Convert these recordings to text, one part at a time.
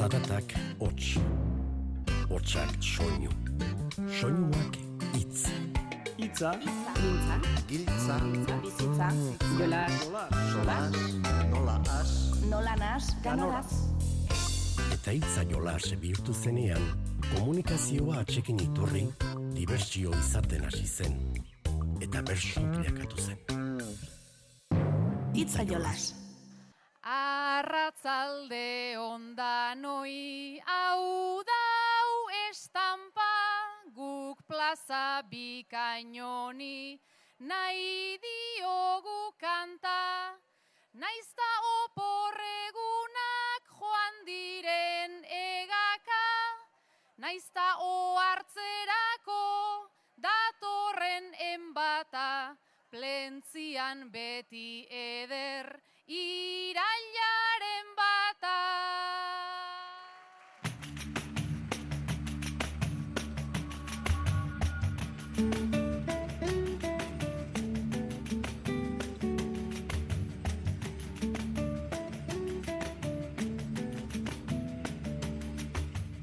Zaratak hots. Hotsak soinu. Soinuak hitz. Itza, Giltza, Giltza, bizitza, jolas, solas, nola as, nola nas, ganoraz. Eta hitza jolas bihurtu zenean, komunikazioa atxekin iturri, dibertsio izaten hasi zen. Eta bersu bilakatu zen. Itza jolas. Arratzalde ondanoi hau dau estampa guk plaza bikainoni nahi diogu kanta naizta oporregunak joan diren egaka. Naizta ohartzerako datorren enbata plentzian beti eder irailaren bata.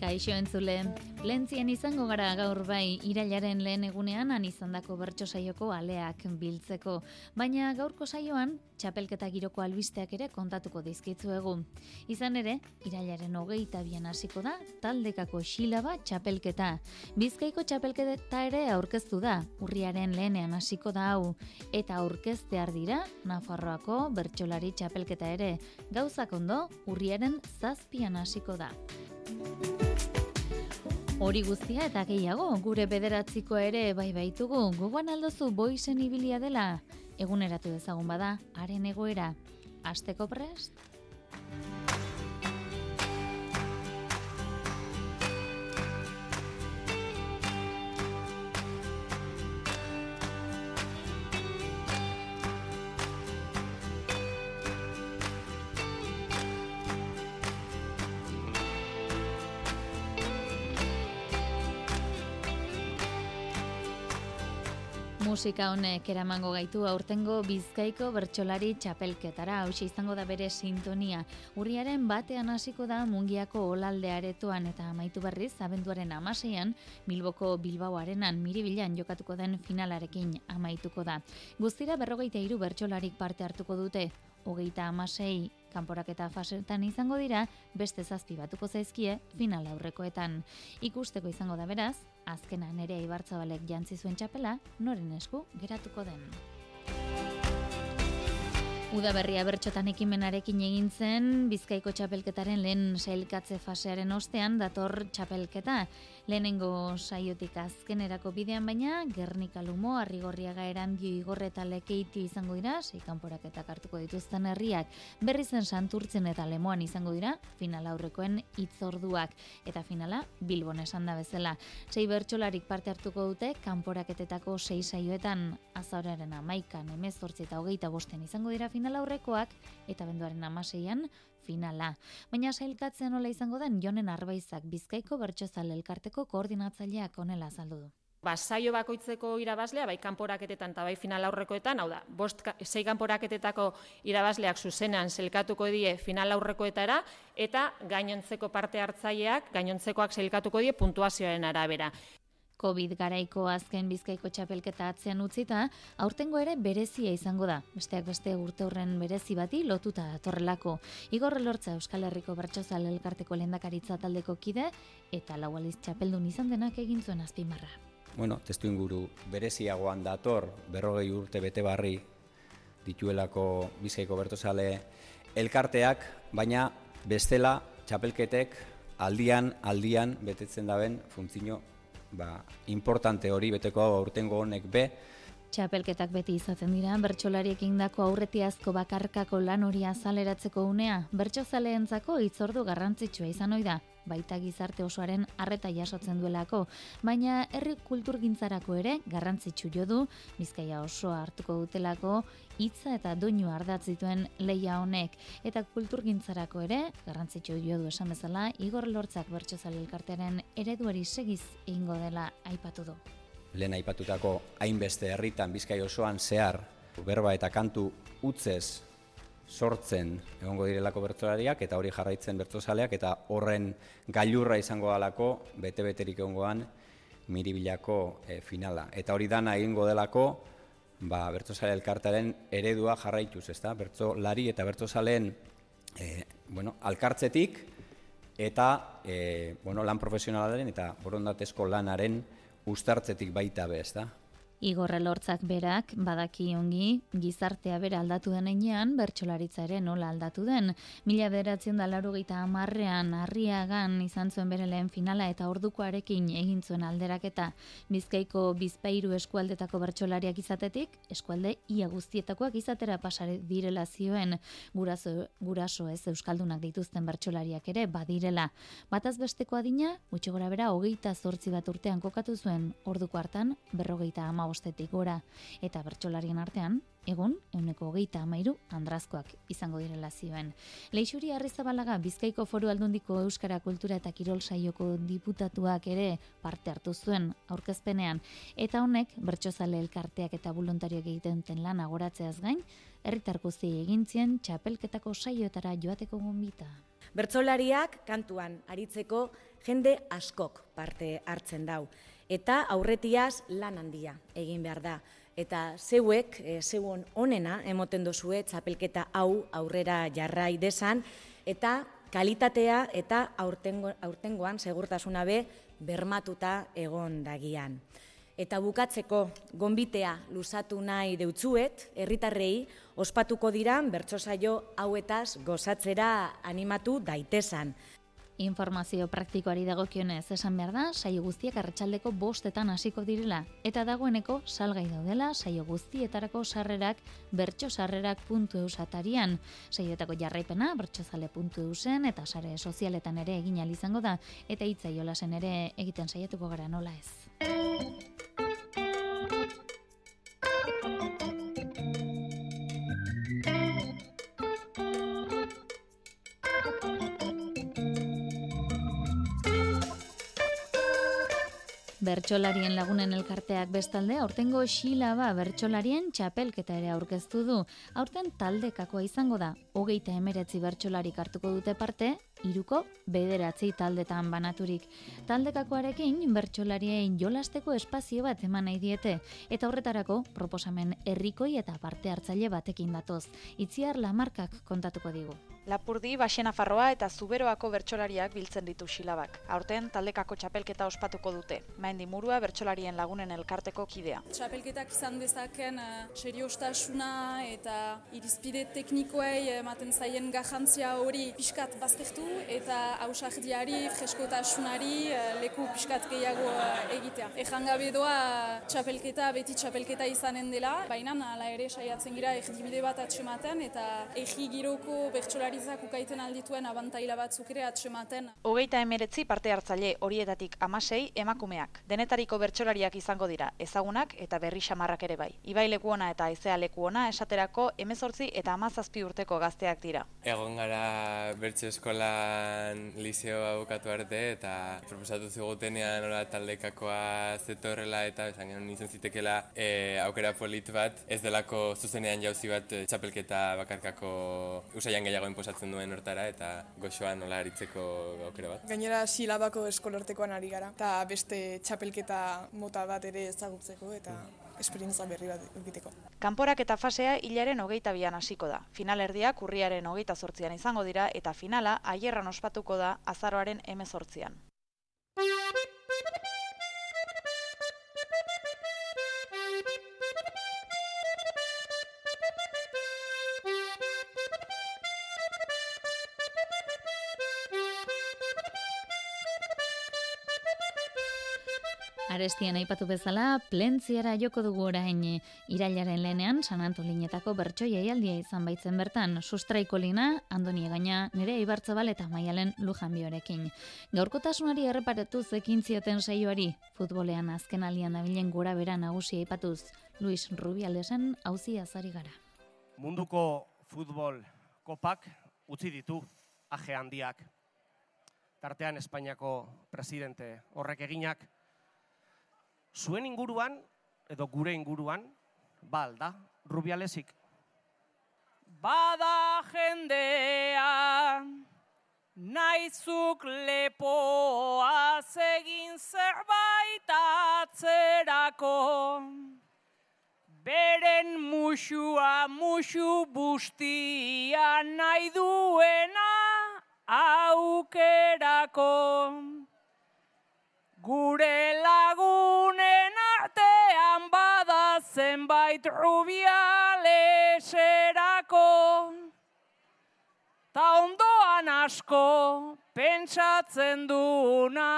Kaixo entzule, Lentzien izango gara gaur bai irailaren lehen egunean han izandako bertso saioko aleak biltzeko, baina gaurko saioan txapelketa giroko albisteak ere kontatuko dizkitzuegu. Izan ere, irailaren hogeita bian hasiko da, taldekako xilaba txapelketa. Bizkaiko txapelketa ere aurkeztu da, urriaren lehenean hasiko da hau, eta aurkeztear dira, Nafarroako bertsolari txapelketa ere. Gauzak ondo, urriaren zazpian hasiko da. Hori guztia eta gehiago, gure bederatziko ere bai baitugu, gogoan aldozu boizen ibilia dela, eguneratu dezagun bada, haren egoera, asteko prest? Musika honek eramango gaitu aurtengo Bizkaiko bertsolari txapelketara, hau izango da bere sintonia. Urriaren batean hasiko da Mungiako olalde aretoan eta amaitu berriz abenduaren amaseian Bilboko Bilbao arenan miribilan jokatuko den finalarekin amaituko da. Guztira berrogeita hiru bertsolarik parte hartuko dute, hogeita amasei kanporaketa fasetan izango dira, beste zazpi batuko zaizkie final aurrekoetan. Ikusteko izango da beraz, azkena nerea ibartzabalek jantzi zuen txapela, noren esku geratuko den. Udaberria bertxotan ekimenarekin egin zen Bizkaiko txapelketaren lehen sailkatze fasearen ostean dator txapelketa. Lehenengo saiotik azkenerako bidean baina Gernika Lumo, Arrigorriaga Erandio Igorre eta Lekeitio izango dira, sei kanporaketak hartuko dituzten herriak. Berri zen Santurtzen eta Lemoan izango dira final aurrekoen hitzorduak eta finala Bilbon esan da bezala. Sei bertsolarik parte hartuko dute kanporaketetako sei saioetan azauraren amaikan, emezortzi eta hogeita bosten izango dira final aurrekoak eta benduaren amaseian finala. Baina sailkatzen nola izango den Jonen Arbaizak Bizkaiko Bertsozale elkarteko koordinatzaileak honela azaldu du. Ba, saio bakoitzeko irabazlea, bai kanporaketetan eta bai final aurrekoetan, hau da, bost, sei kanporaketetako irabazleak zuzenean zelkatuko die final aurrekoetara, eta gainontzeko parte hartzaileak, gainontzekoak zelkatuko die puntuazioaren arabera. Covid garaiko azken bizkaiko txapelketa atzean utzita, aurtengo ere berezia izango da. Besteak beste urte horren berezi bati lotuta datorrelako. Igor Lortza Euskal Herriko Bertsozal elkarteko lehendakaritza taldeko kide eta lau aliz txapeldun izan denak egin zuen azpimarra. Bueno, testu inguru bereziagoan dator berrogei urte bete barri dituelako bizkaiko bertozale elkarteak, baina bestela txapelketek aldian, aldian betetzen daben funtzio ba, importante hori beteko aurtengo honek be, Txapelketak beti izaten dira, bertsolariek indako aurretiazko bakarkako lan hori azaleratzeko unea, bertsozaleentzako hitzordu garrantzitsua izan ohi da, baita gizarte osoaren harreta jasotzen duelako, baina herri kulturgintzarako ere garrantzitsu jo du, Bizkaia osoa hartuko dutelako hitza eta doinu ardatz dituen leia honek. Eta kulturgintzarako ere garrantzitsu jo du esan bezala Igor Lortzak bertsozale elkartearen ereduari segiz egingo dela aipatu du lehen aipatutako hainbeste herritan bizkai osoan zehar berba eta kantu utzez sortzen egongo direlako bertsolariak eta hori jarraitzen bertsozaleak eta horren gailurra izango dalako bete-beterik egongoan miribilako e, finala. Eta hori dana egingo delako ba, bertsozale elkartaren eredua jarraituz, ezta? Bertsolari eta bertsozaleen e, bueno, alkartzetik eta e, bueno, lan profesionalaren eta borondatezko lanaren ustartzetik baita be, ezta? Igorre lortzak berak, badaki ongi, gizartea bera aldatu den einean, bertxolaritza ere nola aldatu den. Mila beratzen da laru gita amarrean, arriagan izan zuen bere lehen finala eta ordukoarekin egin zuen alderaketa. Bizkaiko bizpairu eskualdetako bertxolariak izatetik, eskualde ia guztietakoak izatera pasare direla zioen, guraso, guraso ez euskaldunak dituzten bertxolariak ere badirela. Bataz besteko adina, gutxi gora bera, hogeita zortzi bat urtean kokatu zuen, orduko hartan, berrogeita ama bostetik gora eta bertsolarien artean, egun, euneko hogeita amairu andrazkoak izango direla zioen. Leixuri Arrizabalaga Bizkaiko Foru Aldundiko Euskara Kultura eta Kirol Saioko diputatuak ere parte hartu zuen aurkezpenean eta honek bertsozale elkarteak eta voluntarioak egiten duten lan agoratzeaz gain, herritar guzti egintzien txapelketako saioetara joateko gonbita. Bertsolariak kantuan aritzeko jende askok parte hartzen dau eta aurretiaz lan handia egin behar da. Eta zeuek, e, zeuon onena, emoten dozue txapelketa hau aurrera jarrai desan, eta kalitatea eta aurtengo, aurtengoan segurtasuna be bermatuta egon dagian. Eta bukatzeko gonbitea luzatu nahi deutzuet, herritarrei ospatuko dira bertsosaio hauetaz gozatzera animatu daitesan. Informazio praktikoari dagokionez esan behar da, saio guztiak arratsaldeko bostetan hasiko direla. Eta dagoeneko salgai daudela saio guztietarako sarrerak bertxosarrerak.eu satarian. Saioetako jarraipena bertxozale.eu zen eta sare sozialetan ere egin izango da. Eta hitza jolasen ere egiten saiatuko gara nola ez. Bertxolarien lagunen elkarteak bestalde, aurtengo xilaba bertxolarien txapelketa ere aurkeztu du. Aurten taldekakoa izango da, hogeita emeretzi bertxolarik hartuko dute parte, iruko bederatzi taldetan banaturik. Taldekakoarekin bertsolarien jolasteko espazio bat eman nahi diete eta horretarako proposamen herrikoi eta parte hartzaile batekin datoz. Itziar Lamarkak kontatuko digu. Lapurdi, Baxena Farroa eta Zuberoako bertsolariak biltzen ditu xilabak. Aurten taldekako txapelketa ospatuko dute. Maendi murua bertsolarien lagunen elkarteko kidea. Txapelketak izan dezaken uh, seriostasuna eta irizpide teknikoei ematen zaien garrantzia hori pixkat baztertu eta hausardiari, freskotasunari uh, leku pixkat gehiago uh, egitea. Ejan gabe doa txapelketa beti txapelketa izanen dela, baina ala ere saiatzen gira erdibide bat atxematen eta egi giroko bertsolari jaurlaritzak ukaiten aldituen abantaila batzuk ere atsematen. Hogeita emeretzi parte hartzaile horietatik amasei emakumeak. Denetariko bertsolariak izango dira, ezagunak eta berri xamarrak ere bai. Ibai lekuona eta ezea lekuona esaterako emezortzi eta amazazpi urteko gazteak dira. Egon gara bertso eskolan liceo abukatu arte eta proposatu zigutenean ora taldekakoa zetorrela eta esan genuen izan zitekela e, aukera polit bat ez delako zuzenean jauzi bat e, txapelketa bakarkako usaian gehiago osatzen duen hortara eta goxoa nola aritzeko aukera bat. Gainera silabako eskolortekoan ari gara eta beste txapelketa mota bat ere ezagutzeko eta esperientza berri bat egiteko. Kanporak eta fasea hilaren hogeita bian hasiko da. Finalerdiak urriaren hogeita zortzian izango dira eta finala aierran ospatuko da azaroaren emezortzian. Arestian aipatu bezala, plentziara joko dugu orain irailaren lehenean San Antolinetako bertso jaialdia izan baitzen bertan, sustraiko lina, andoni gaina, nire ibartzabal eta maialen lujan biorekin. Gaurkotasunari erreparatu zekin zioten saioari, futbolean azken alian nabilen gora bera nagusia aipatuz, Luis Rubialesen hauzi azari gara. Munduko futbol kopak utzi ditu aje handiak. Tartean Espainiako presidente horrek eginak, zuen inguruan, edo gure inguruan, ba alda, rubialesik. Bada jendea, naizuk lepoa zegin zerbait atzerako. Beren musua musu bustia nahi duena aukerako. Gure lagunen artean bada zenbait rubialeserako. Ta ondoan asko pentsatzen duna,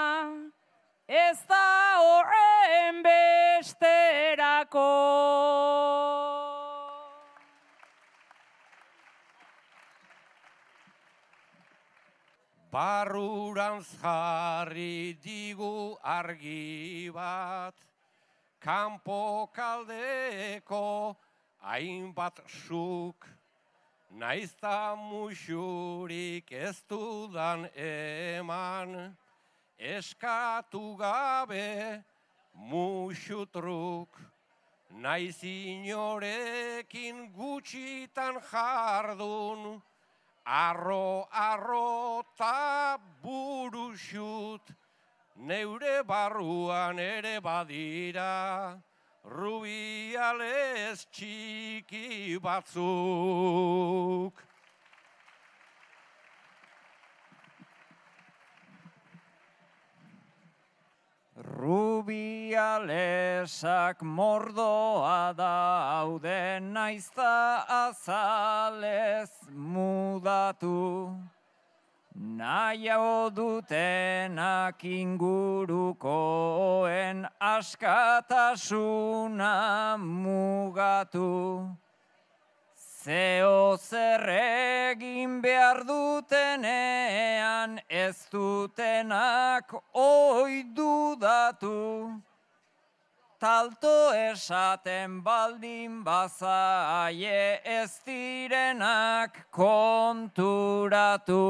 ez da horren besterako. Barrurantz jarri digu argi bat, kanpo kaldeko hainbat suk, naizta musurik ez dudan eman, eskatu gabe musutruk, naiz inorekin gutxitan jardun, Arro, arro, ta burusut, neure barruan ere badira, rubiales txiki batzuk. Rubialesak mordoa daude naizta azalez mudatu. Nahiago dutenak ingurukoen askatasuna mugatu. Zeo zer egin behar dutenean ez dutenak oi dudatu. Talto esaten baldin bazaie ez direnak konturatu.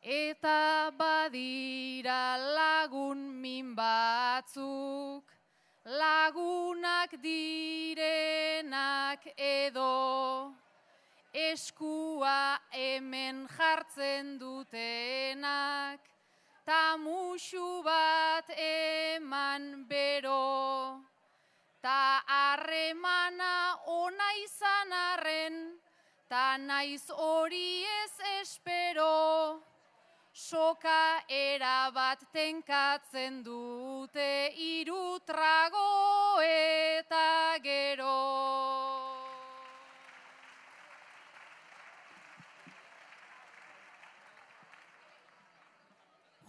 Eta badira lagun min batzuk, lagunak direnak edo, eskua hemen jartzen dutenak, ta musu bat eman bero, ta harremana ona izan arren, ta naiz hori ez espero, soka erabat tenkatzen dute hiru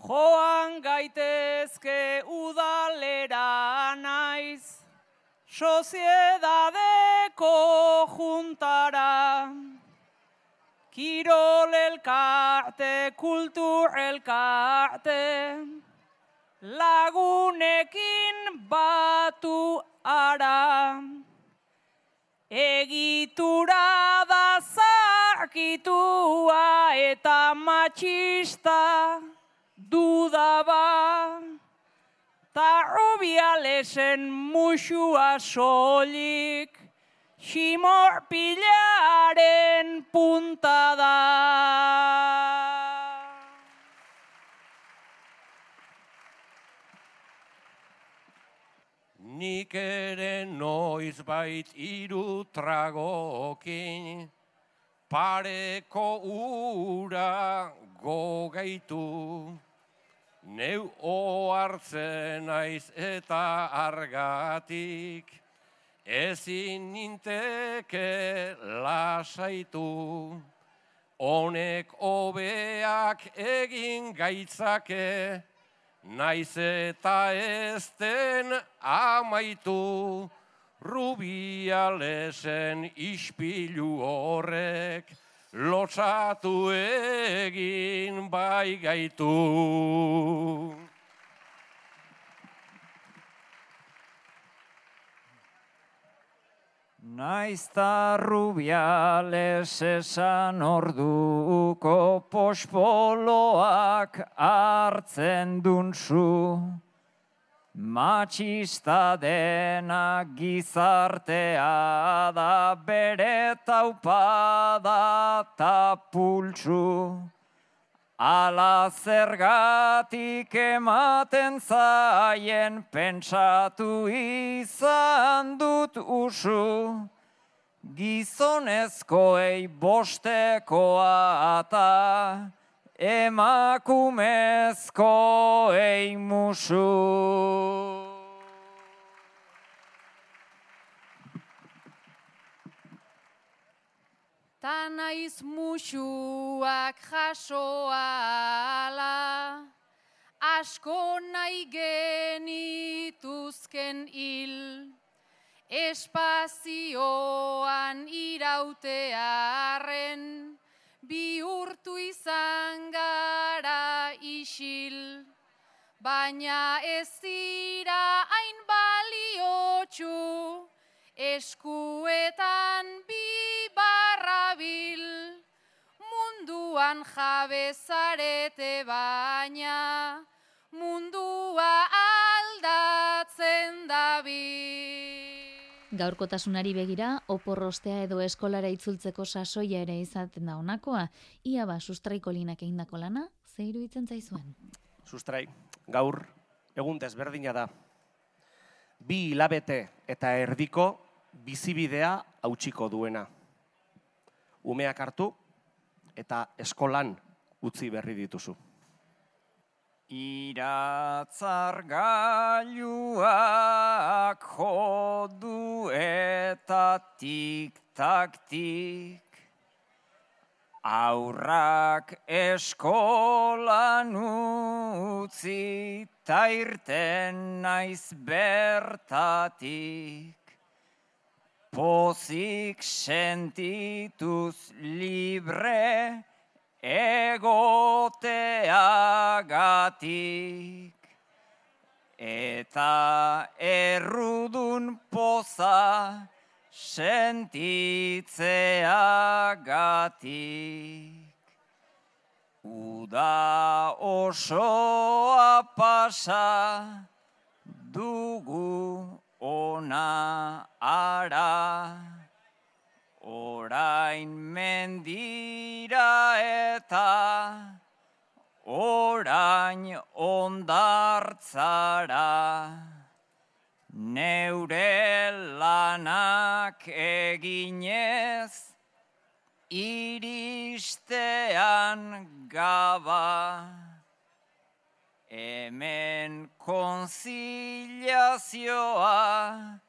Joan gaitezke udalera naiz, soziedadeko juntara. Kirol elkarte, kultur elkarte, lagunekin batu ara. Egitura da zarkitua eta matxista dudaba. Ta rubialesen musua solik, ximor pilaren punta da. Nik ere noiz bait iru tragokin, pareko ura gogaitu. Neu ohartzen naiz eta argatik, ezin ninteke lasaitu. Honek hobeak egin gaitzake, naiz eta ez den amaitu. Rubialesen ispilu horrek, lotsatu egin bai gaitu. Naizta rubiales esan orduko pospoloak hartzen dunzu. Matxista dena gizartea da bere taupada ta pultsu. Ala zergatik ematen zaien pentsatu izan dut usu. Gizonezkoei bostekoa eta emakumezkoei musu. Ta naiz musuak jasoala, asko nahi genituzken hil, espazioan irautearen, bihurtu izan gara isil, baina ez dira hain baliotxu, eskuetan bi barrabil, munduan jabezarete baina, mundua aldatzen dabil. Gaurkotasunari begira, oporrostea edo eskolara itzultzeko sasoia ere izaten da honakoa, ia ba sustraiko linak egindako lana, ze iruditzen zaizuen? Sustrai, gaur egun desberdina da. Bi hilabete eta erdiko bizibidea hautsiko duena. Umeak hartu eta eskolan utzi berri dituzu. Iratzar gailuak jodu eta tik-tak-tik Aurrak eskolan utzi ta irten naiz bertatik. Pozik sentituz libre egoteagatik eta errudun poza sentitzeagatik. Uda osoa pasa dugu ona ara. Orain mendira eta orain ondartzara. Neure lanak eginez iristean gaba. Hemen konziliazioa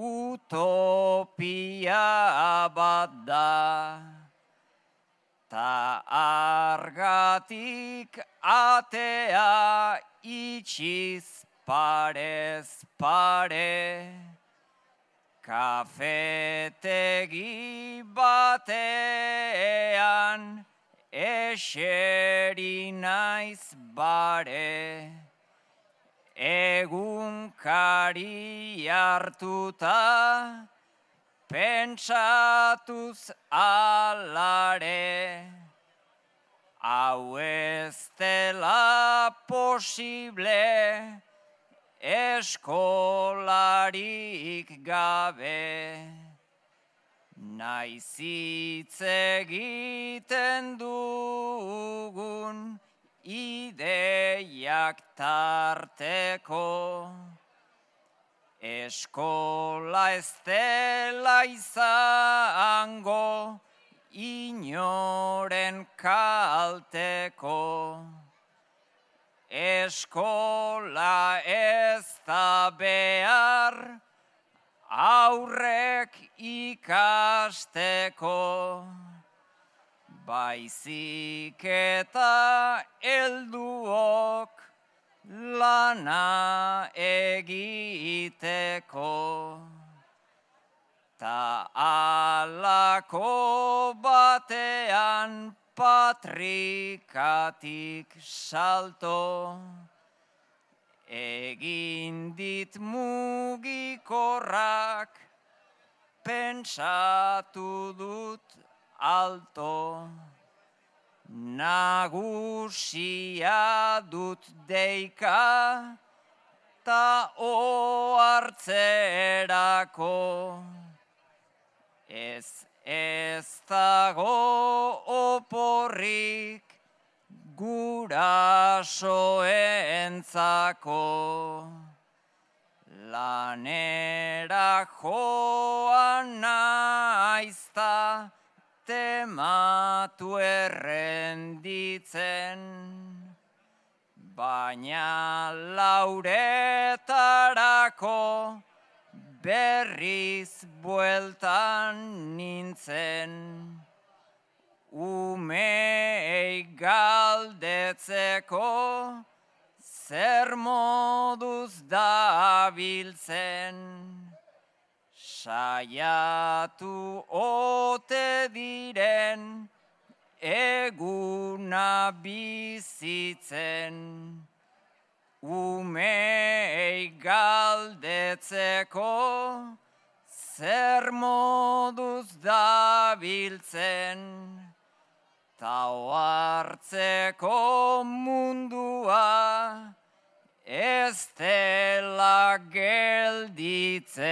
utopia bat da. Ta argatik atea itxiz parez pare. Kafetegi batean eseri naiz bare. Egunkari hartuta pentsatuz alare. Hau ez dela posible eskolarik gabe. Naiz hitz egiten dugun ideiak tarteko. Eskola ez dela izango inoren kalteko. Eskola ez da behar aurrek ikasteko. Baizik eta helduok lana egiteko. Ta alako batean patrikatik salto. Egin dit mugikorrak pentsatu dut alto. Nagusia dut deika, ta oartzerako. Ez ez dago oporrik gurasoentzako. Lanera joan naizta tematu errenditzen, baina lauretarako berriz bueltan nintzen. Umei galdetzeko zer moduz dabiltzen. Saiatu ote diren eguna bizitzen. Umei galdetzeko zer moduz dabiltzen. Tau hartzeko mundua ez dela gelditzen.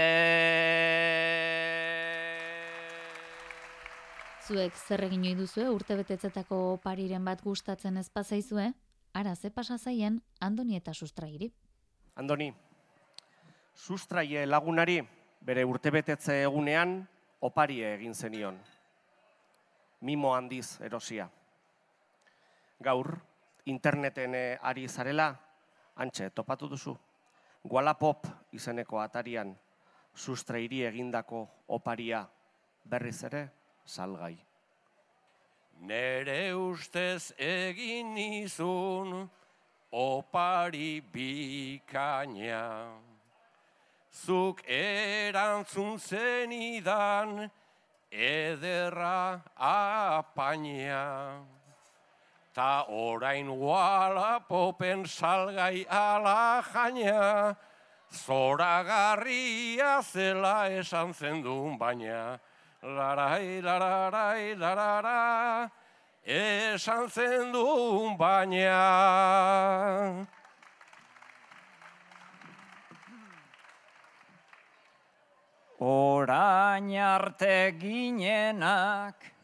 Zuek zer egin ohi duzue urte betetzetako pariren bat gustatzen ez pazaizue? Ara ze pasa zaien Andoni eta Sustrairi. Andoni, Sustraie lagunari bere urtebetetze egunean oparie egin zenion. Mimo handiz erosia. Gaur, interneten eh, ari zarela, antxe, topatu duzu. Wallapop izeneko atarian sustrairi egindako oparia berriz ere salgai. Nere ustez egin izun opari bikaina. Zuk erantzun zenidan ederra apaina. Ta orain popen salgai ala jaina, zoragarria zela esan zendun baina. Larai, lararai, larara, esan zendun baina. Orain arte ginenak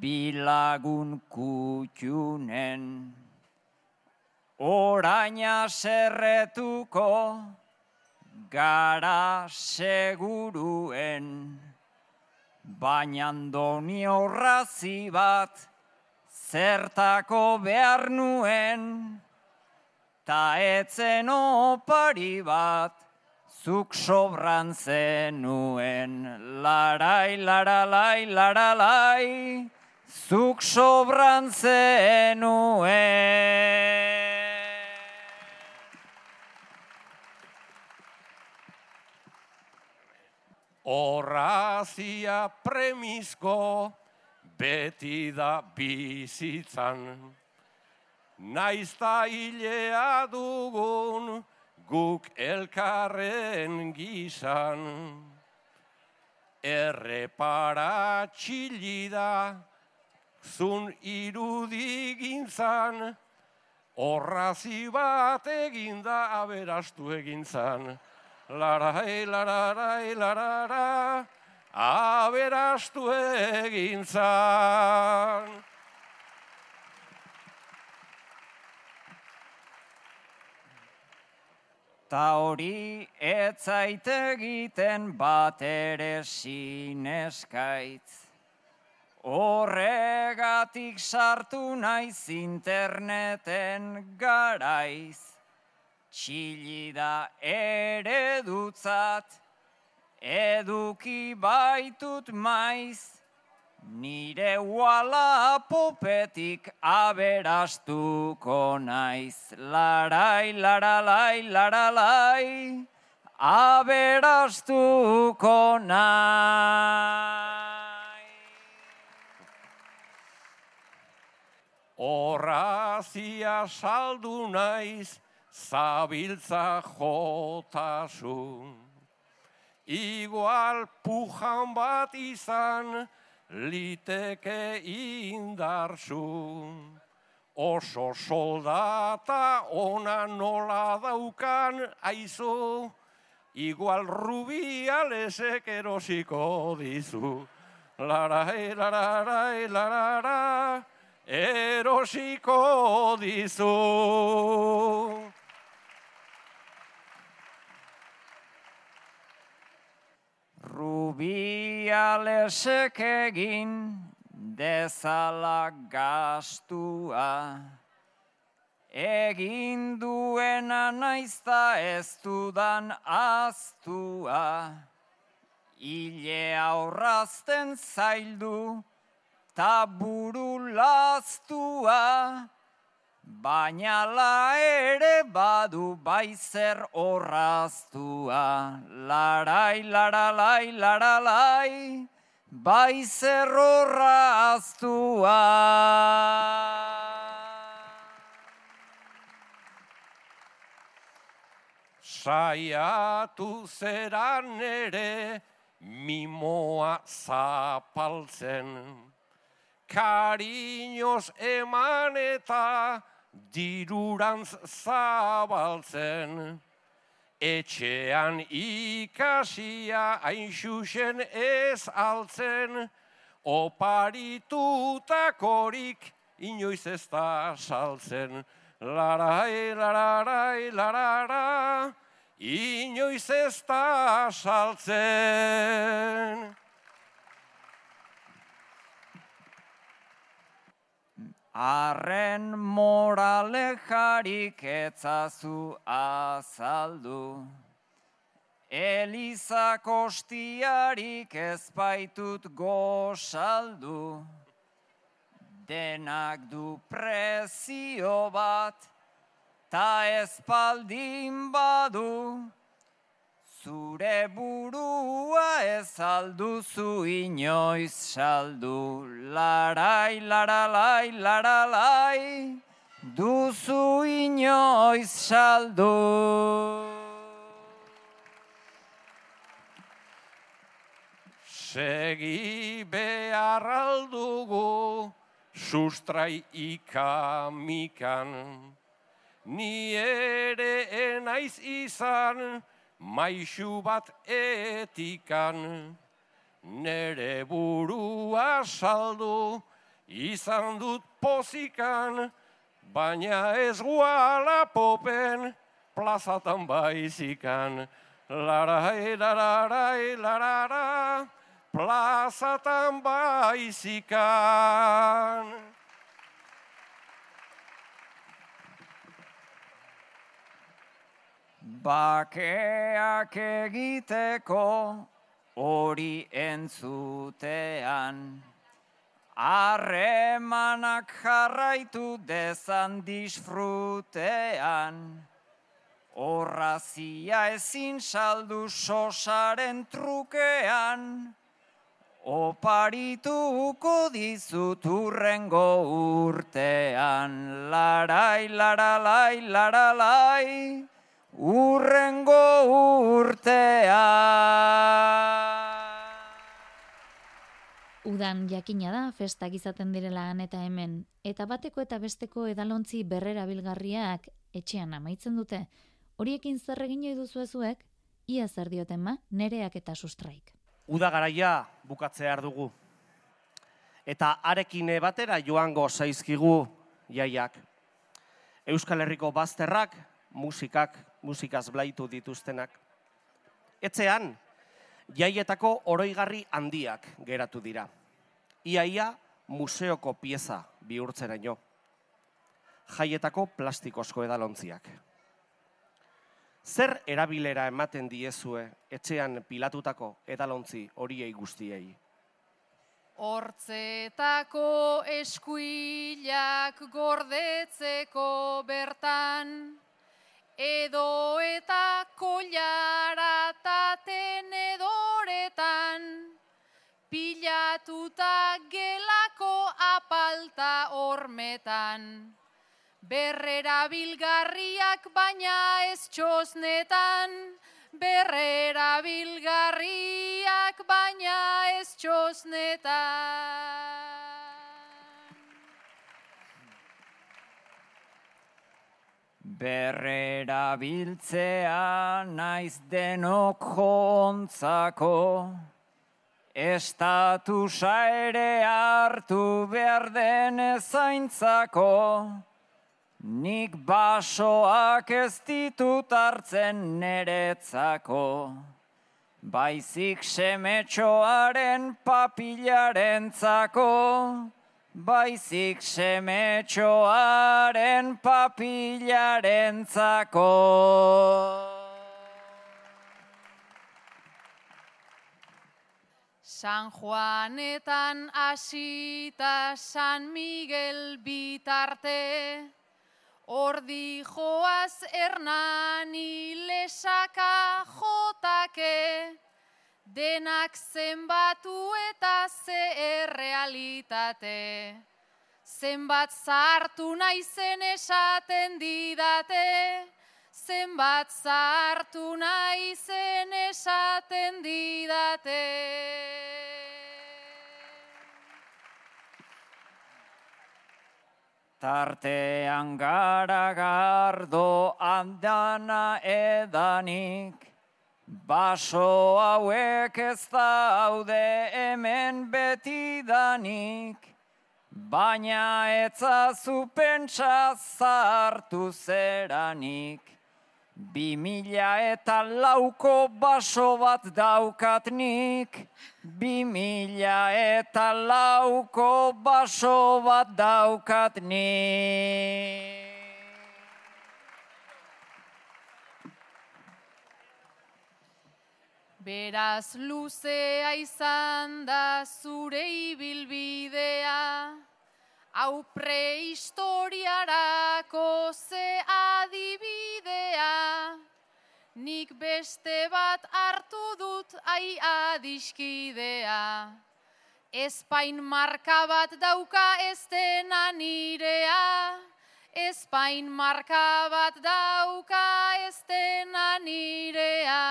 bilagun kutxunen. Oraina serretuko gara seguruen. Baina doni horrazi bat zertako behar nuen. Ta etzen opari bat zuk sobran zenuen. Larai, laralai, laralai, zuk sobran zenuen. Horrazia premizko beti da bizitzan. Naizta hilea dugun guk elkarren gizan. Errepara txilida zun irudigintzan. Horrazi bat eginda aberastu egintzan. Larai, lararai, larara, aberastu egintzan. Ta hori ez egiten bat ere sineskaitz. Horregatik sartu naiz interneten garaiz. Txilida ere dutzat, eduki baitut maiz, nire wala popetik aberastuko naiz. Larai, laralai, laralai, aberastuko naiz. Horrazia saldu naiz, zabiltza jotasun. Igual pujan bat izan, liteke indarsun. oso soldata ona nola daukan aizu, igual rubialesek erosiko dizu. Larai, lararai, larara, erosiko dizu. Rubialesek egin dezala gastua. Egin duena naizta ez dudan aztua. Ile aurrazten zaildu, ta buru laztua. Baina la ere badu baizer horraztua. Larai, laralai, laralai, baizer horraztua. Saiatu zeran ere mimoa zapaltzen. Kariñoz eman eta dirurantz zabaltzen. Etxean ikasia hain ez altzen, oparitutakorik inoiz ez da saltzen. Larai, lararai, larara, inoiz ez da saltzen. Arren morale jarik etzazu azaldu. Eliza kostiarik ezpaitut gosaldu. Denak du prezio bat, ta espaldin badu. Zure burua ez alduzu inoiz saldu, larai, laralai, laralai, duzu inoiz saldu. Segi behar aldugu, sustrai ikamikan. Ni ere enaiz izan, maixu bat etikan. Nere burua saldu, izan dut pozikan, baina ez guala popen, plazatan baizikan. Larai, lararai, larara, plazatan baizikan. Bakeak egiteko hori entzutean. Harremanak jarraitu dezan disfrutean. Horrazia ezin saldu sosaren trukean. Oparituko dizut urrengo urtean. Larai, laralai, laralai. Urrengo urtea. Udan jakina da festak izaten direla han eta hemen, eta bateko eta besteko edalontzi berrera bilgarriak etxean amaitzen dute. Horiekin zer egin ohi duzu ezuek? Ia zer dioten ma, nereak eta sustraik. Uda garaia bukatzear dugu. Eta arekin batera joango zaizkigu jaiak. Euskal Herriko bazterrak, musikak, musikaz blaitu dituztenak. Etzean, jaietako oroigarri handiak geratu dira. Iaia museoko pieza bihurtzeraino. Jaietako plastikozko edalontziak. Zer erabilera ematen diezue etxean pilatutako edalontzi horiei guztiei? Hortzetako eskuilak gordetzeko bertan, edo eta koilara ta tenedoretan, pilatuta gelako apalta hormetan. Berrera bilgarriak baina ez txosnetan, berrera bilgarriak baina ez txosnetan. Berrera biltzea naiz denok jontzako, Estatusa ere hartu behar den ezaintzako, Nik basoak ez ditut hartzen neretzako, Baizik semetxoaren papilaren zako, Baizik semetxoaren papilaren zako. San Juanetan hasita San Miguel bitarte, Ordi joaz hernani lesaka jotake, denak zenbatu eta ze errealitate. Zenbat zartu naizen esaten didate, zenbat zartu naizen esaten didate. Tartean garagardo andana edanik, Baso hauek ez daude hemen betidanik, baina etzazu pentsa zartu zeranik. Bi mila eta lauko baso bat daukatnik, bi mila eta lauko baso bat daukatnik. Beraz luzea izan da zure ibilbidea, hau prehistoriarako ze adibidea. Nik beste bat hartu dut ai adiskidea. Espain marka bat dauka ez dena nirea. Espain marka bat dauka ez dena nirea.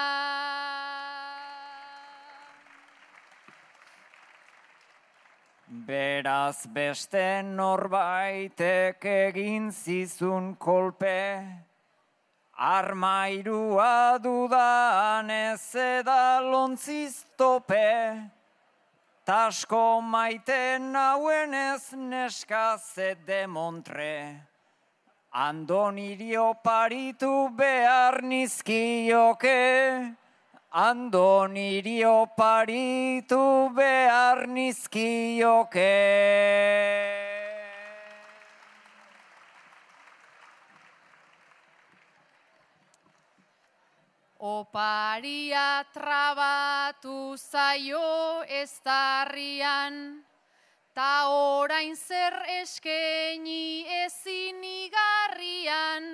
Beraz beste norbaitek egin zizun kolpe, armairua dudan ez eda lontziztope, tasko maite nauen ez neska de montre. Andon irio paritu behar nizkioke, Andon irio paritu behar nizkioke. Oparia trabatu zaio ez darrian, ta orain zer eskeni ezin igarrian.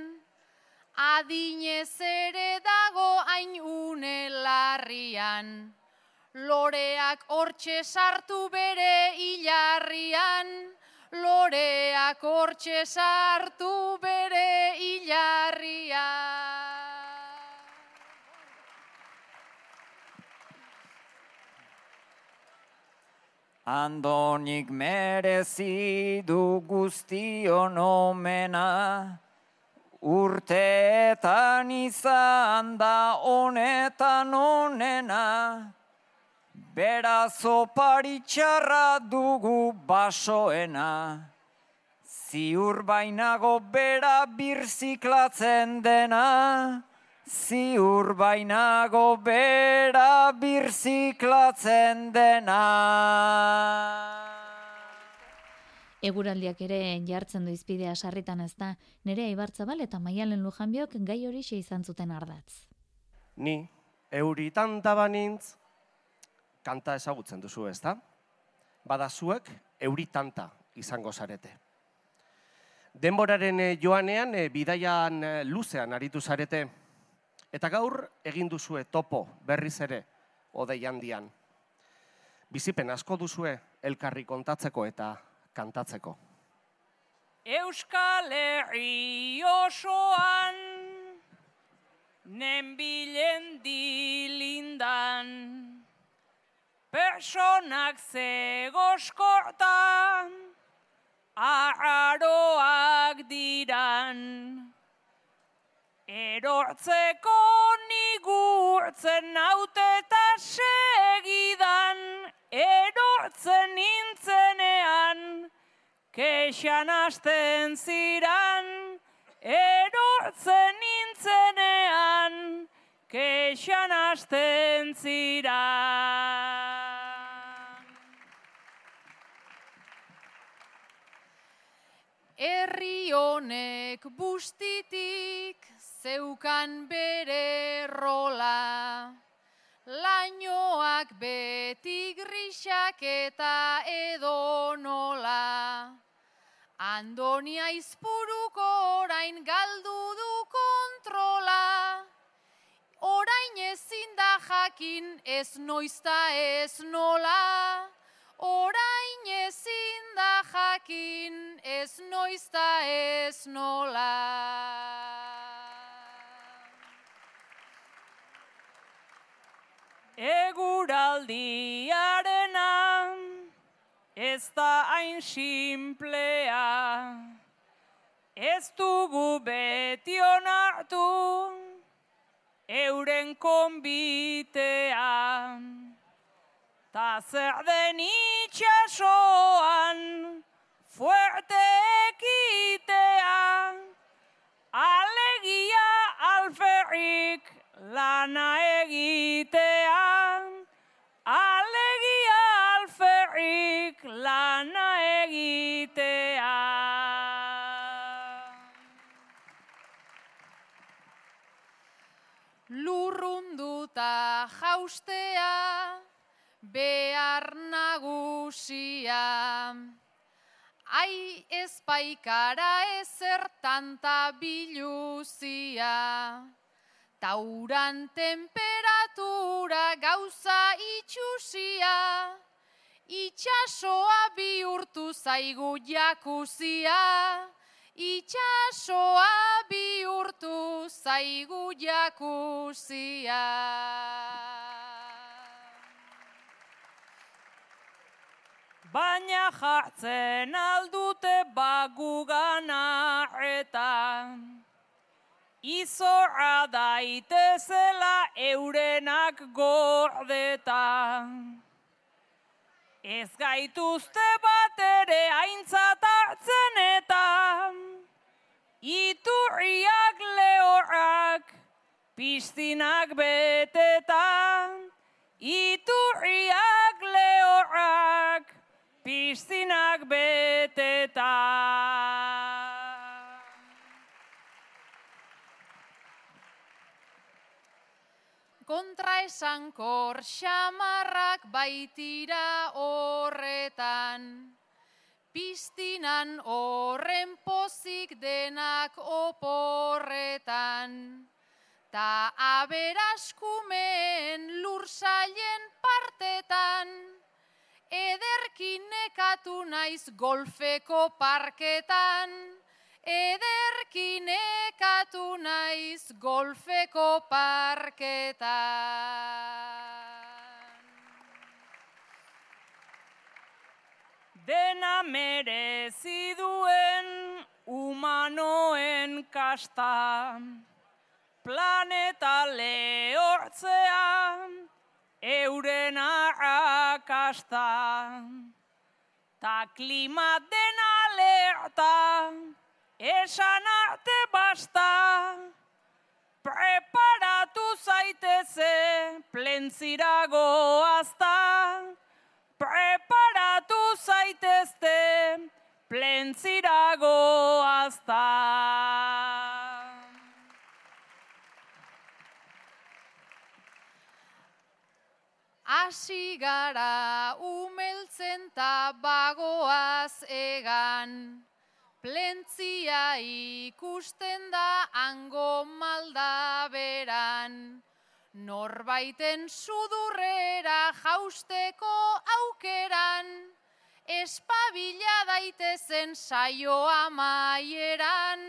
Adinez ere dago hain une larrian, loreak hortxe sartu bere hilarrian, loreak hortxe sartu bere hilarrian. Andonik merezi du guztion omena, Urteetan izan da honetan onena, beraz oparitxarra dugu basoena. Ziur bainago bera birziklatzen dena, ziur bainago bera birziklatzen dena. Eguraldiak ere jartzen du izpidea sarritan ez da, nire aibartzabal eta maialen lujanbiok gai hori izan zuten ardatz. Ni, euri tanta banintz, kanta ezagutzen duzu ez da? Bada zuek, euri tanta izango zarete. Denboraren eh, joanean, e, bidaian e, luzean aritu zarete, eta gaur egin duzue topo berriz ere, odei handian. Bizipen asko duzue elkarri kontatzeko eta kantatzeko. Euskal Herri osoan, nenbilen dilindan, personak zegoskortan, aharoak diran, Erortzeko nigurtzen naute eta segidan, erortzen nintzenean, kexan asten ziran, erortzen nintzenean, kexan asten ziran. Herri honek bustitik zeukan bere rola. Lainoak beti grisak eta edo nola. Andonia izpuruko orain galdu du kontrola. Orain ezin da jakin ez noizta ez nola. Orain ezin da jakin ez noizta ez nola. Eguraldiarena. Ez da hain simplea, ez dugu beti onartu euren konbitean. Ta zer den itxasoan fuerte ekitea, alegia alferrik lana egitea, alferrik lana egitea. Lurrunduta jaustea, behar nagusia. Ai ez paikara ezer tanta biluzia. Tauran temperatura gauza itxusia. Itxasoa bihurtu zaigu jakuzia. Itxasoa bihurtu zaigu jakuzia. baina jartzen aldute bagugana eta izorra daitezela eurenak gordeta. Ez gaituzte bat ere aintzat hartzen eta iturriak lehorrak piztinak betetan, iturriak lehorrak piztinak beteta. Kontra esan kor xamarrak baitira horretan, piztinan horren pozik denak oporretan, ta aberaskumen lursaien partetan, Ederkin nekatu naiz golfeko parketan, ederkin nekatu naiz golfeko parketan. Dena merezi duen humanoen kasta, planeta lehortzean, euren arrakasta. Ta klima den alerta, esan arte basta. Preparatu zaiteze, plentzirago azta. Preparatu zaitezte, plentzirago azta. Hasi gara umeltzen ta bagoaz egan, plentzia ikusten da ango malda beran, norbaiten sudurrera jausteko aukeran, espabila daitezen saioa maieran,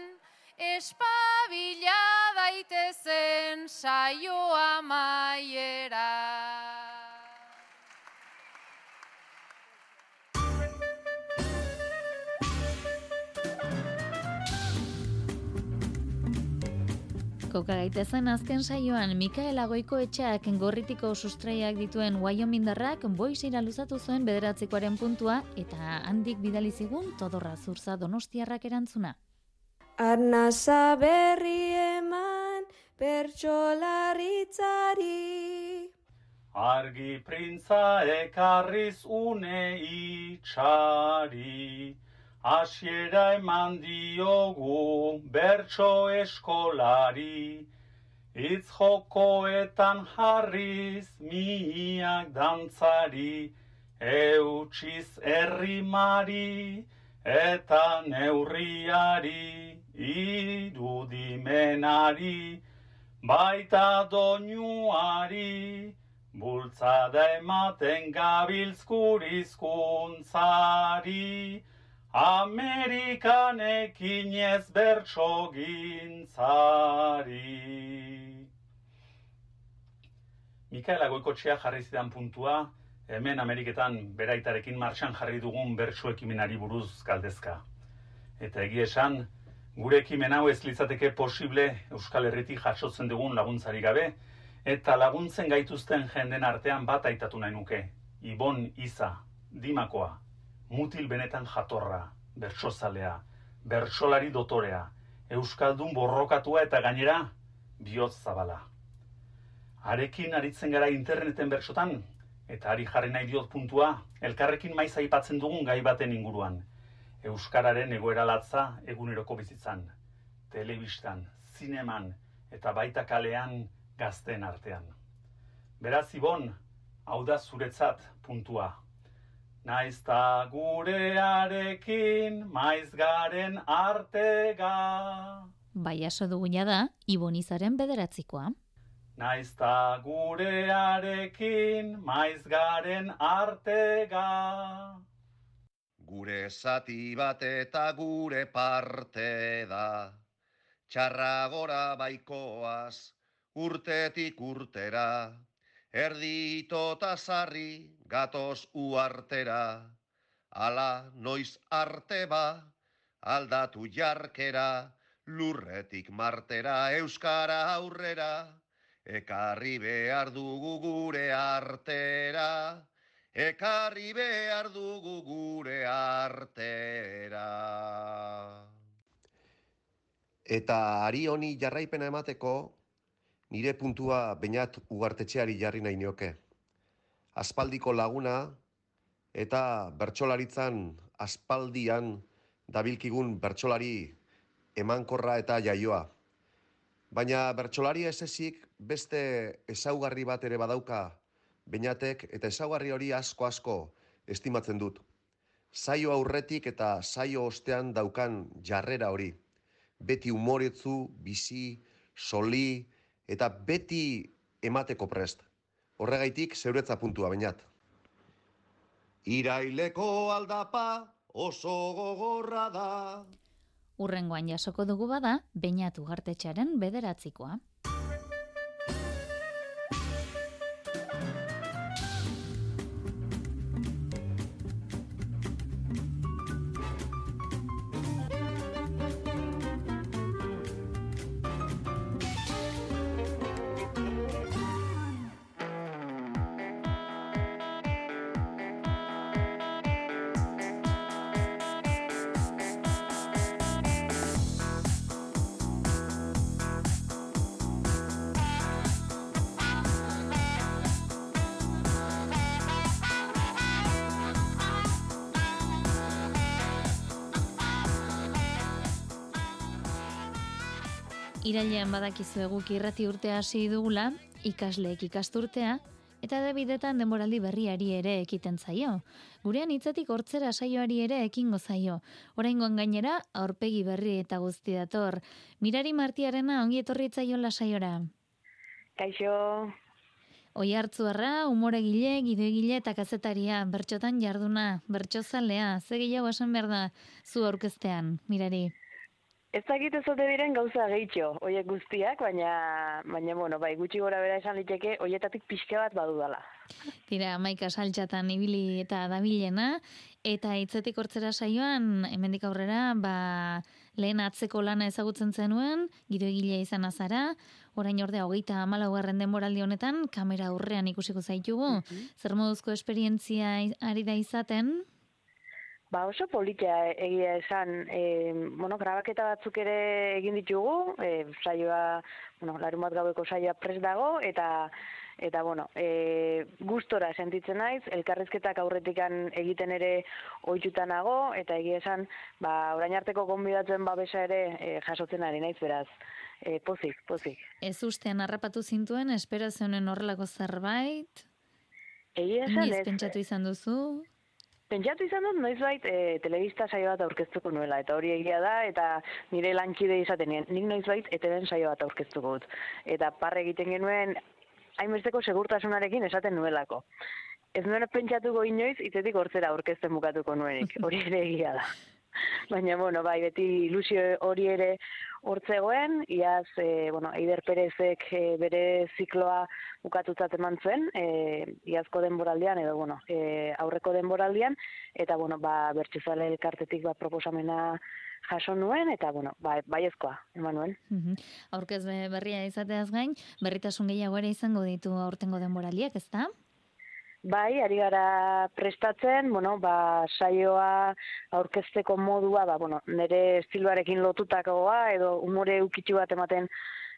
espabila daitezen saioa maieran. Koka gaitezen azken saioan Mikaela Goiko etxeak gorritiko sustraiak dituen Wyomindarrak boizira luzatu zuen bederatzikoaren puntua eta handik bidali zigun todorra zurza donostiarrak erantzuna. Arnaza berri eman bertsolaritzari Argi printza ekarriz une itxari Asiera eman diogu bertso eskolari, Itz jokoetan jarriz miak dantzari, Eutsiz errimari eta neurriari, Irudimenari, baita doinuari, Bultzada ematen gabilzkurizkuntzari, Amerikan ekinez bertso gintzari. Mikaela Goikotxea jarri zidan puntua, hemen Ameriketan beraitarekin martxan jarri dugun bertso ekimenari buruz galdezka. Eta egia esan, gure ekimen hau ez litzateke posible Euskal Herritik jasotzen dugun laguntzari gabe, eta laguntzen gaituzten jenden artean bat aitatu nahi nuke. Ibon Iza, Dimakoa, mutil benetan jatorra, bertsozalea, bertsolari dotorea, euskaldun borrokatua eta gainera bihotz zabala. Arekin aritzen gara interneten bertsotan, eta ari jarri nahi diot puntua, elkarrekin maiz aipatzen dugun gai baten inguruan. Euskararen egoera latza eguneroko bizitzan, telebistan, zineman eta baita kalean gazten artean. Beraz, Ibon, hau da zuretzat puntua. Naiz ta gurearekin maiz garen artega. Bai aso duguna da, Ibonizaren bederatzikoa. Naiz ta gurearekin maiz garen artega. Gure zati bat eta gure parte da, txarra gora baikoaz, urtetik urtera, erdito eta zarri gatoz uartera, ala noiz arte ba, aldatu jarkera, lurretik martera, euskara aurrera, ekarri behar dugu gure artera, ekarri behar dugu gure artera. Eta ari honi jarraipena emateko, nire puntua bainat ugartetxeari jarri nahi nioke. Aspaldiko laguna eta bertsolaritzan aspaldian dabilkigun bertsolari emankorra eta jaioa. Baina bertsolari ez ezik beste ezaugarri bat ere badauka bainatek eta ezaugarri hori asko asko estimatzen dut. Saio aurretik eta saio ostean daukan jarrera hori. Beti umoretzu, bizi, soli eta beti emateko prest. Horregaitik zeuretza puntua bainat. Iraileko aldapa oso gogorra da. Urrengoan jasoko dugu bada, bainatu gartetxaren bederatzikoa. Irailean badakizu eguk irrati urtea hasi dugula, ikasleek ikasturtea, eta debidetan denboraldi berriari ere ekiten zaio. Gurean hitzatik hortzera saioari ere ekingo zaio. Oraingoan gainera, aurpegi berri eta guzti dator. Mirari martiarena ongi etorri zaiola saiora. Kaixo. Oi hartzuarra, umoregile, gidoegile eta kazetaria, bertxotan jarduna, bertxozalea, ze gehiago esan behar da zu aurkeztean, mirari. Ez dakit ez ote diren gauza gehitxo, oiek guztiak, baina, baina, bueno, bai, gutxi gora bera esan liteke, oietatik pixka bat badudala. Tira, maika saltxatan ibili eta dabilena, eta hitzetik hortzera saioan, hemendik aurrera, ba, lehen atzeko lana ezagutzen zenuen, gidoegilea izan azara, orain ordea hogeita amalaugarren denboraldi honetan, kamera aurrean ikusiko zaitugu, zer moduzko esperientzia ari da izaten, Ba oso politia egia esan, e, bueno, grabaketa batzuk ere egin ditugu, e, saioa, bueno, larun bat gaueko saioa pres dago, eta eta bueno, e, gustora sentitzen naiz, elkarrizketak aurretikan egiten ere ohitutanago eta egia esan, ba, orain arteko gonbidatuen babesa ere e, jasotzen ari naiz beraz. E, pozik, pozik. Ez ustean harrapatu zintuen, esperazionen horrelako zerbait? Egia esan, ez. pentsatu izan duzu? Pentsatu izan dut, noizbait e, telebista saio bat aurkeztuko nuela, eta hori egia da, eta nire lankide izaten nien, nik noizbait eteben saio bat aurkeztuko dut. Eta parre egiten genuen, hainbesteko segurtasunarekin esaten nuelako. Ez nuen pentsatuko inoiz, itzetik hortzera aurkezten bukatuko nuenik, hori ere egia da. Baina, bueno, bai, beti ilusio hori ere hortzegoen, iaz, e, bueno, Eider Perezek e, bere zikloa bukatutzat eman zuen, e, iazko denboraldian, edo, bueno, e, aurreko denboraldian, eta, bueno, ba, bertxezale elkartetik bat proposamena jaso nuen, eta, bueno, ba, baiezkoa, eman nuen. Aurkez berria izateaz gain, berritasun gehiago ere izango ditu aurtengo denboraldiak, ez da? Bai, ari gara prestatzen, bueno, ba, saioa aurkezteko modua, ba, bueno, nire estiloarekin lotutakoa edo umore ukitxu bat ematen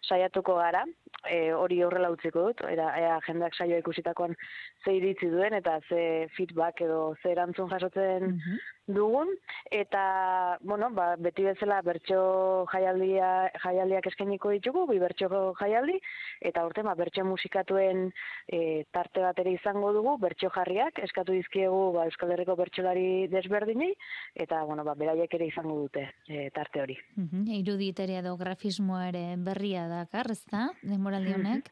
saiatuko gara, e, hori horrela utziko dut, era, ea jendeak saioa ikusitakoan ze iritzi duen eta ze feedback edo ze erantzun jasotzen dugun eta bueno, ba, beti bezala bertso jaialdia jaialdiak eskainiko ditugu, bi bertso jaialdi eta urte ba bertso musikatuen e, tarte bat ere izango dugu, bertso jarriak eskatu dizkiegu ba Euskal Herriko bertsolari desberdinei eta bueno, ba beraiek ere izango dute e, tarte hori. Mhm. Iruditeria edo grafismoa ere berria dakar, ezta? Demoraldi honek.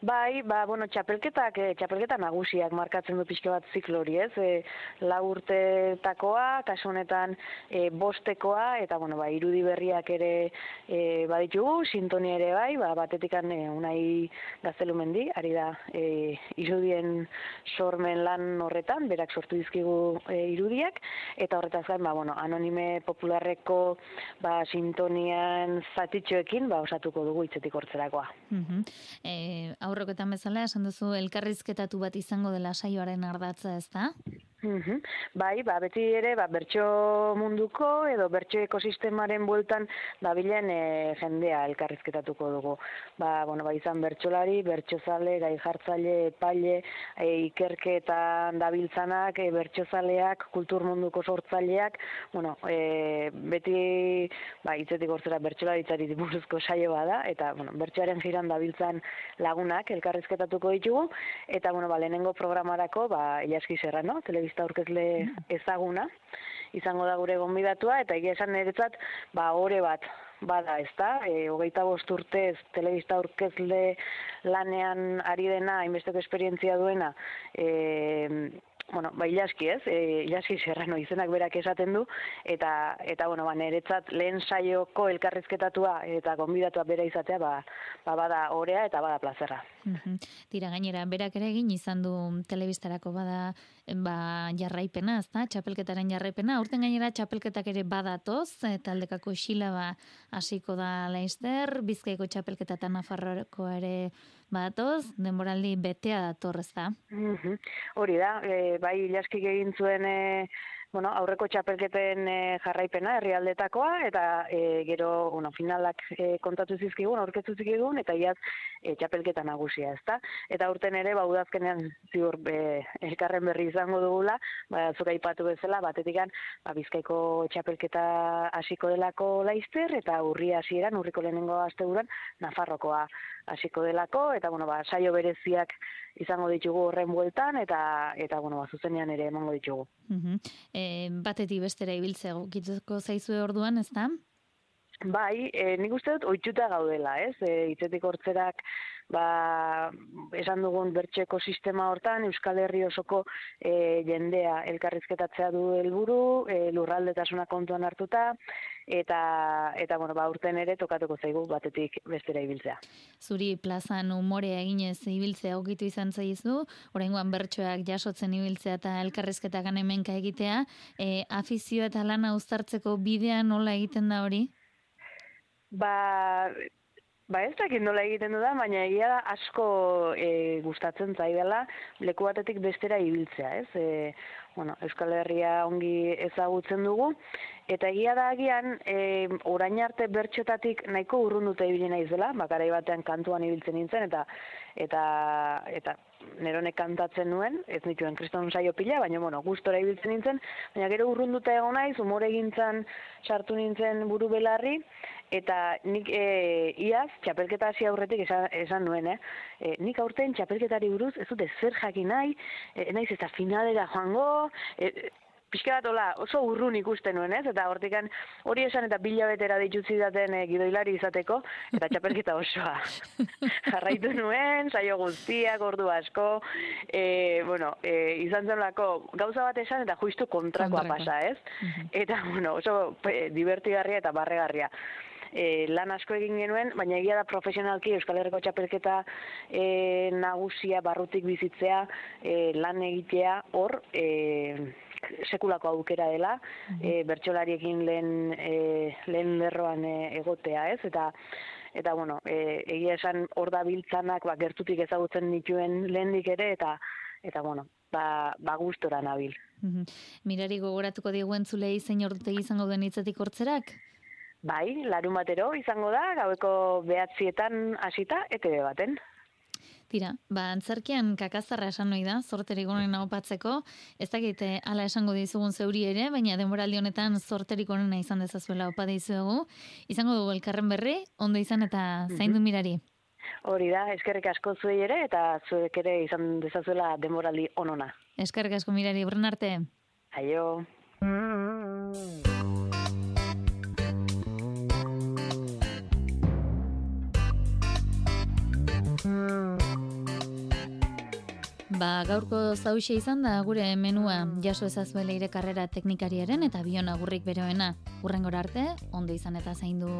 Bai, ba, bueno, txapelketak, e, txapelketa nagusiak markatzen du pixke bat ziklo hori, ez? E, la urtetakoa, kasu honetan e, bostekoa, eta, bueno, ba, irudi berriak ere e, baditugu, sintonia ere bai, ba, batetikan e, unai gaztelumendi, ari da e, irudien sormen lan horretan, berak sortu dizkigu e, irudiak, eta horretaz gain, ba, bueno, anonime popularreko ba, sintonian zatitxoekin, ba, osatuko dugu itzetik hortzerakoa. Mm aurrekoetan bezala esan duzu elkarrizketatu bat izango dela saioaren ardatza, ez da? Mhm. Bai, ba, beti ere, ba, bertso munduko edo bertso ekosistemaren bueltan dabilen e, jendea elkarrizketatuko dugu. Ba, bueno, ba, izan bertsolari, bertsozale, gai jartzaile, epaile, e, ikerketan dabiltzanak, e, bertsozaleak, kultur munduko sortzaileak, bueno, e, beti, ba, itzetik hortzera bertsolaritzari buruzko saio bada, eta, bueno, bertsoaren jiran dabiltzan lagunak elkarrizketatuko ditugu, eta, bueno, ba, lehenengo programarako, ba, ilaski zerra, no? Telebista aurkezle ezaguna izango da gure gonbidatua eta egia esan niretzat ba ore bat bada, ez da? E, hogeita bost urtez telebista aurkezle lanean ari dena, hainbesteko esperientzia duena, e, bueno, ba, ilaski ez, e, ilaski serrano izenak berak esaten du, eta, eta bueno, ba, niretzat lehen saioko elkarrizketatua eta gonbidatua bera izatea, ba, ba bada orea eta bada plazerra. Tira gainera, berak ere egin izan du telebistarako bada ba, jarraipena, ez da, txapelketaren jarraipena, urten gainera txapelketak ere badatoz, e, taldekako xila ba, hasiko da laizter, bizkaiko txapelketa eta nafarroko ere badatoz, denboraldi betea datorrez da. Hori da, e, bai, ilaskik egin zuen e, bueno, aurreko txapelketen e, jarraipena herrialdetakoa eta e, gero bueno, finalak e, kontatu zizkigun, aurketu zizkigun eta iaz e, txapelketa nagusia, ezta? Eta urten ere ba udazkenean ziur be, elkarren berri izango dugula, ba zuka aipatu bezala batetikan ba Bizkaiko txapelketa hasiko delako Laister eta urri hasieran urriko lehenengo asteburuan Nafarrokoa hasiko delako eta bueno, ba saio bereziak izango ditugu horren bueltan eta eta bueno, ba zuzenean ere emango ditugu. Mm -hmm. e, batetik bestera ibiltzea gukituko zaizue orduan, ez da? Bai, e, nik uste dut oitxuta gaudela, ez? E, itzetik hortzerak, ba, esan dugun bertxe ekosistema hortan, Euskal Herri osoko e, jendea elkarrizketatzea du helburu, e, lurraldetasuna kontuan hartuta, eta, eta bueno, ba, urten ere tokatuko zaigu batetik bestera ibiltzea. Zuri plazan umorea eginez ibiltzea ogitu izan zaizu, oraingoan bertsoak jasotzen ibiltzea eta elkarrizketak hemenka egitea, e, afizio eta lana uztartzeko bidea nola egiten da hori? Ba, ba ez dakit nola egiten du baina egia da asko e, gustatzen zaidala leku batetik bestera ibiltzea, ez? E, bueno, Euskal Herria ongi ezagutzen dugu, eta egia da agian, e, orain arte bertxotatik nahiko urrun dute ibili naizela, bakarai batean kantuan ibiltzen nintzen, eta eta eta neronek kantatzen nuen, ez nituen kriston saio pila, baina, bueno, gustora ibiltzen nintzen, baina gero urrunduta egon naiz, umore gintzan sartu nintzen buru belarri, eta nik e, iaz, txapelketa hasi aurretik esan, esan nuen, eh? E, nik aurten txapelketari buruz ez dute zer jakin nahi, e, naiz eta finalera joango, e, pixka bat oso urrun ikusten nuen, ez? Eta hortikan hori esan eta bila betera ditutzi daten e, gidoilari izateko, eta txapelketa osoa. Jarraitu nuen, saio guztiak, ordu asko, e, bueno, e, izan zen lako, gauza bat esan eta juistu kontrakoa pasa, ez? Eta, bueno, oso e, divertigarria eta barregarria. E, lan asko egin genuen, baina egia da profesionalki Euskal Herriko txapelketa e, nagusia barrutik bizitzea, e, lan egitea hor, e, sekulako aukera dela, e, bertsolariekin lehen, e, lehen lerroan e, egotea, ez? Eta eta bueno, e, egia esan hor da biltzanak ba, gertutik ezagutzen dituen lehendik ere, eta eta bueno, ba, ba gustora nabil. Mirari gogoratuko diguen zulei zein ordutegi izango den hitzetik hortzerak? Bai, larun batero izango da, gaueko behatzietan hasita, ETV baten. Tira, ba, antzerkian kakazarra esan noi da, zorterik onena opatzeko, ez dakit eh, ala esango dizugun zeuri ere, baina denboraldi honetan zorterik onena izan dezazuela opa dizuegu. Izango dugu elkarren berri, ondo izan eta zaindu mirari. Hori da, eskerrik asko zuei ere, eta zuek ere izan dezazuela denboraldi onona. Eskerrik asko mirari, burren arte. Aio. Ba, gaurko zauxe izan da gure menua jaso ezazuele ire karrera teknikariaren eta bion agurrik beroena. Urrengora arte, ondo izan eta zaindu.